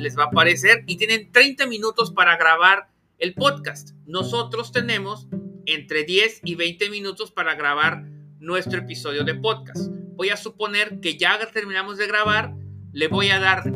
les va a aparecer y tienen 30 minutos para grabar el podcast. Nosotros tenemos entre 10 y 20 minutos para grabar nuestro episodio de podcast. Voy a suponer que ya terminamos de grabar, le voy a dar